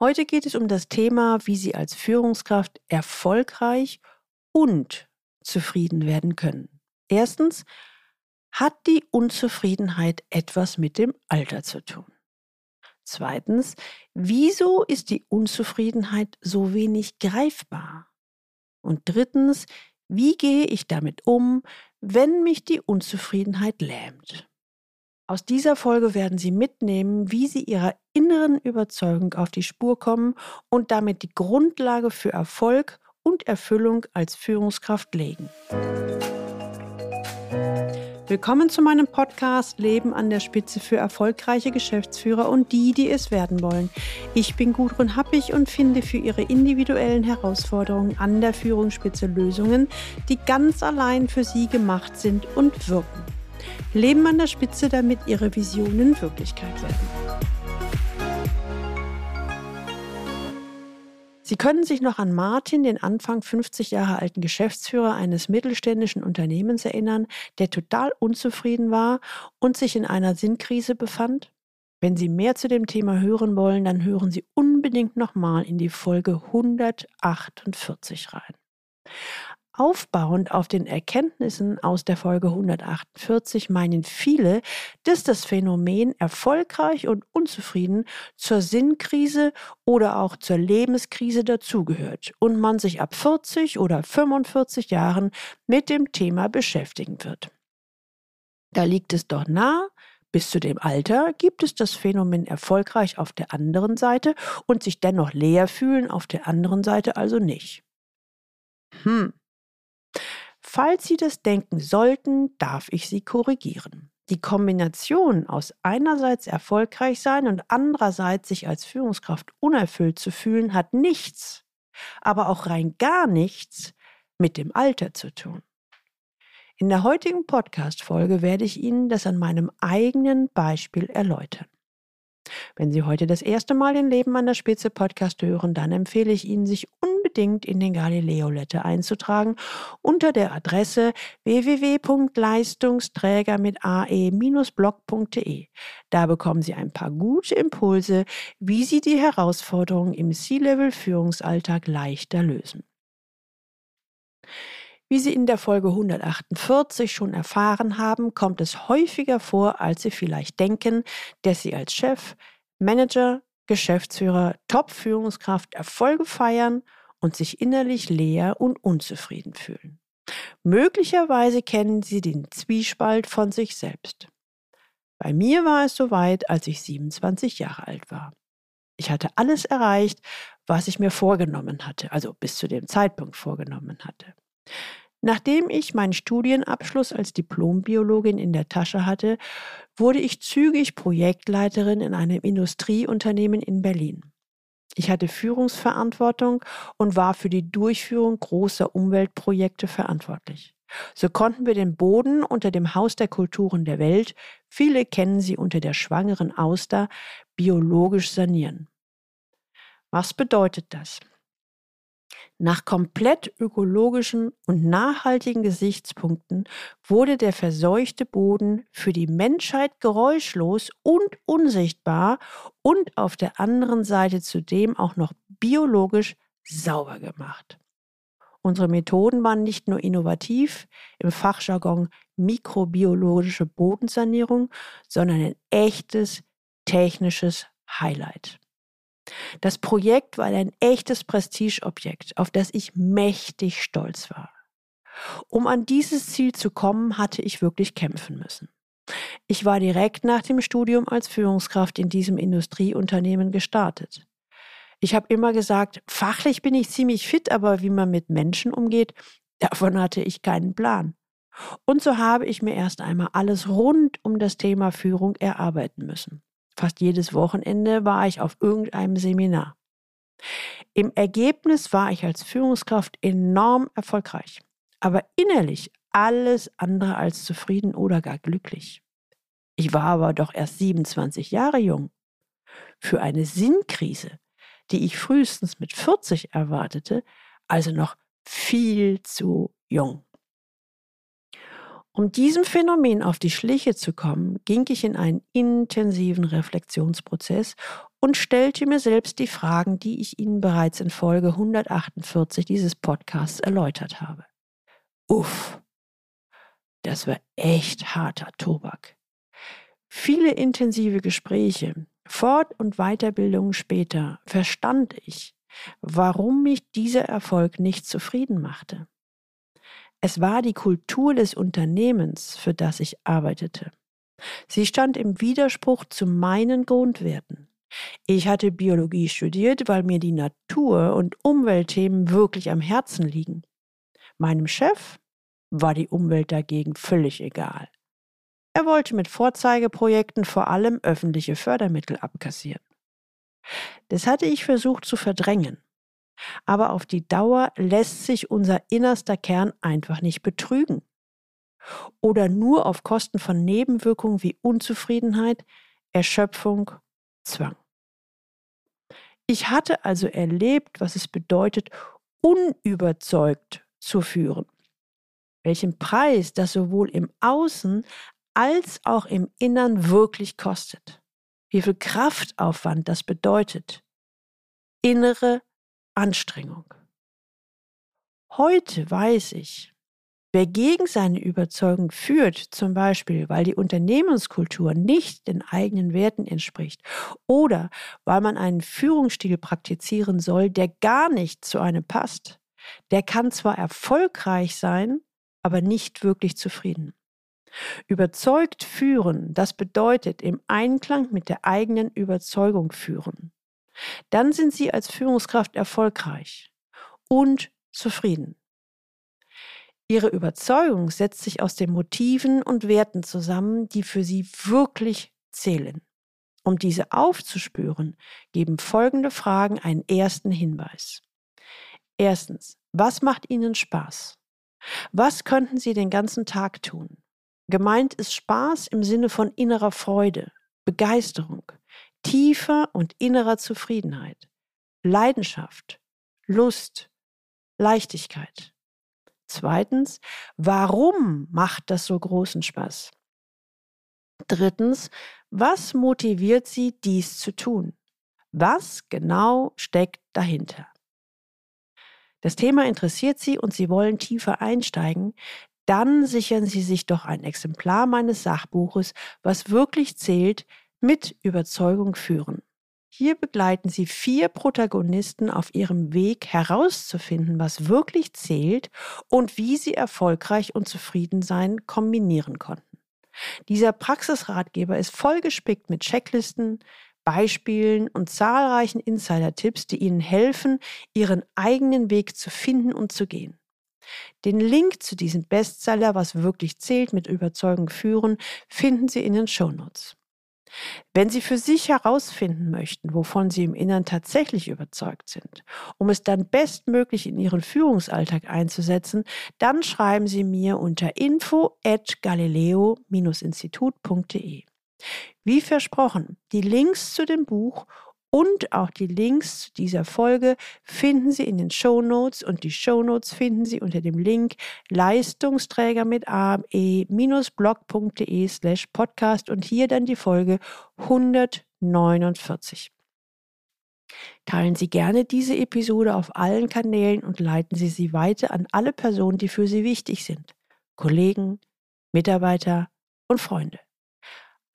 Heute geht es um das Thema, wie Sie als Führungskraft erfolgreich und zufrieden werden können. Erstens, hat die Unzufriedenheit etwas mit dem Alter zu tun? Zweitens, wieso ist die Unzufriedenheit so wenig greifbar? Und drittens, wie gehe ich damit um, wenn mich die Unzufriedenheit lähmt? Aus dieser Folge werden Sie mitnehmen, wie Sie Ihrer inneren Überzeugung auf die Spur kommen und damit die Grundlage für Erfolg und Erfüllung als Führungskraft legen. Willkommen zu meinem Podcast Leben an der Spitze für erfolgreiche Geschäftsführer und die, die es werden wollen. Ich bin Gudrun Happig und finde für Ihre individuellen Herausforderungen an der Führungsspitze Lösungen, die ganz allein für Sie gemacht sind und wirken. Leben an der Spitze, damit ihre Visionen Wirklichkeit werden. Sie können sich noch an Martin, den Anfang 50 Jahre alten Geschäftsführer eines mittelständischen Unternehmens erinnern, der total unzufrieden war und sich in einer Sinnkrise befand? Wenn Sie mehr zu dem Thema hören wollen, dann hören Sie unbedingt nochmal in die Folge 148 rein. Aufbauend auf den Erkenntnissen aus der Folge 148 meinen viele, dass das Phänomen erfolgreich und unzufrieden zur Sinnkrise oder auch zur Lebenskrise dazugehört und man sich ab 40 oder 45 Jahren mit dem Thema beschäftigen wird. Da liegt es doch nah, bis zu dem Alter gibt es das Phänomen erfolgreich auf der anderen Seite und sich dennoch leer fühlen auf der anderen Seite also nicht. Hm, Falls Sie das denken sollten, darf ich Sie korrigieren. Die Kombination aus einerseits erfolgreich sein und andererseits sich als Führungskraft unerfüllt zu fühlen, hat nichts, aber auch rein gar nichts mit dem Alter zu tun. In der heutigen Podcast-Folge werde ich Ihnen das an meinem eigenen Beispiel erläutern. Wenn Sie heute das erste Mal den Leben an der Spitze Podcast hören, dann empfehle ich Ihnen, sich unbedingt in den Galileo Letter einzutragen unter der Adresse www.leistungsträger mit ae-blog.de. Da bekommen Sie ein paar gute Impulse, wie Sie die Herausforderungen im C-Level Führungsalltag leichter lösen. Wie Sie in der Folge 148 schon erfahren haben, kommt es häufiger vor, als Sie vielleicht denken, dass Sie als Chef, Manager, Geschäftsführer, Top-Führungskraft Erfolge feiern und sich innerlich leer und unzufrieden fühlen. Möglicherweise kennen Sie den Zwiespalt von sich selbst. Bei mir war es soweit, als ich 27 Jahre alt war. Ich hatte alles erreicht, was ich mir vorgenommen hatte, also bis zu dem Zeitpunkt vorgenommen hatte. Nachdem ich meinen Studienabschluss als Diplombiologin in der Tasche hatte, wurde ich zügig Projektleiterin in einem Industrieunternehmen in Berlin. Ich hatte Führungsverantwortung und war für die Durchführung großer Umweltprojekte verantwortlich. So konnten wir den Boden unter dem Haus der Kulturen der Welt, viele kennen sie unter der schwangeren Auster, biologisch sanieren. Was bedeutet das? Nach komplett ökologischen und nachhaltigen Gesichtspunkten wurde der verseuchte Boden für die Menschheit geräuschlos und unsichtbar und auf der anderen Seite zudem auch noch biologisch sauber gemacht. Unsere Methoden waren nicht nur innovativ, im Fachjargon mikrobiologische Bodensanierung, sondern ein echtes technisches Highlight. Das Projekt war ein echtes Prestigeobjekt, auf das ich mächtig stolz war. Um an dieses Ziel zu kommen, hatte ich wirklich kämpfen müssen. Ich war direkt nach dem Studium als Führungskraft in diesem Industrieunternehmen gestartet. Ich habe immer gesagt, fachlich bin ich ziemlich fit, aber wie man mit Menschen umgeht, davon hatte ich keinen Plan. Und so habe ich mir erst einmal alles rund um das Thema Führung erarbeiten müssen. Fast jedes Wochenende war ich auf irgendeinem Seminar. Im Ergebnis war ich als Führungskraft enorm erfolgreich, aber innerlich alles andere als zufrieden oder gar glücklich. Ich war aber doch erst 27 Jahre jung. Für eine Sinnkrise, die ich frühestens mit 40 erwartete, also noch viel zu jung. Um diesem Phänomen auf die Schliche zu kommen, ging ich in einen intensiven Reflexionsprozess und stellte mir selbst die Fragen, die ich Ihnen bereits in Folge 148 dieses Podcasts erläutert habe. Uff, das war echt harter Tobak. Viele intensive Gespräche, Fort- und Weiterbildungen später verstand ich, warum mich dieser Erfolg nicht zufrieden machte. Es war die Kultur des Unternehmens, für das ich arbeitete. Sie stand im Widerspruch zu meinen Grundwerten. Ich hatte Biologie studiert, weil mir die Natur- und Umweltthemen wirklich am Herzen liegen. Meinem Chef war die Umwelt dagegen völlig egal. Er wollte mit Vorzeigeprojekten vor allem öffentliche Fördermittel abkassieren. Das hatte ich versucht zu verdrängen. Aber auf die Dauer lässt sich unser innerster Kern einfach nicht betrügen. Oder nur auf Kosten von Nebenwirkungen wie Unzufriedenheit, Erschöpfung, Zwang. Ich hatte also erlebt, was es bedeutet, unüberzeugt zu führen. Welchen Preis das sowohl im Außen als auch im Innern wirklich kostet. Wie viel Kraftaufwand das bedeutet. Innere Anstrengung. Heute weiß ich, wer gegen seine Überzeugung führt, zum Beispiel weil die Unternehmenskultur nicht den eigenen Werten entspricht oder weil man einen Führungsstil praktizieren soll, der gar nicht zu einem passt, der kann zwar erfolgreich sein, aber nicht wirklich zufrieden. Überzeugt führen, das bedeutet im Einklang mit der eigenen Überzeugung führen dann sind Sie als Führungskraft erfolgreich und zufrieden. Ihre Überzeugung setzt sich aus den Motiven und Werten zusammen, die für Sie wirklich zählen. Um diese aufzuspüren, geben folgende Fragen einen ersten Hinweis. Erstens, was macht Ihnen Spaß? Was könnten Sie den ganzen Tag tun? Gemeint ist Spaß im Sinne von innerer Freude, Begeisterung, tiefer und innerer Zufriedenheit, Leidenschaft, Lust, Leichtigkeit. Zweitens, warum macht das so großen Spaß? Drittens, was motiviert Sie, dies zu tun? Was genau steckt dahinter? Das Thema interessiert Sie und Sie wollen tiefer einsteigen, dann sichern Sie sich doch ein Exemplar meines Sachbuches, was wirklich zählt, mit Überzeugung führen. Hier begleiten Sie vier Protagonisten auf ihrem Weg herauszufinden, was wirklich zählt und wie sie erfolgreich und zufrieden sein kombinieren konnten. Dieser Praxisratgeber ist vollgespickt mit Checklisten, Beispielen und zahlreichen Insider-Tipps, die Ihnen helfen, Ihren eigenen Weg zu finden und zu gehen. Den Link zu diesem Bestseller, was wirklich zählt, mit Überzeugung führen, finden Sie in den Shownotes. Wenn Sie für sich herausfinden möchten, wovon Sie im Innern tatsächlich überzeugt sind, um es dann bestmöglich in Ihren Führungsalltag einzusetzen, dann schreiben Sie mir unter info at galileo-institut.de. Wie versprochen, die Links zu dem Buch und auch die Links zu dieser Folge finden Sie in den Show Notes und die Show Notes finden Sie unter dem Link Leistungsträger mit ame-blog.de slash podcast und hier dann die Folge 149. Teilen Sie gerne diese Episode auf allen Kanälen und leiten Sie sie weiter an alle Personen, die für Sie wichtig sind. Kollegen, Mitarbeiter und Freunde.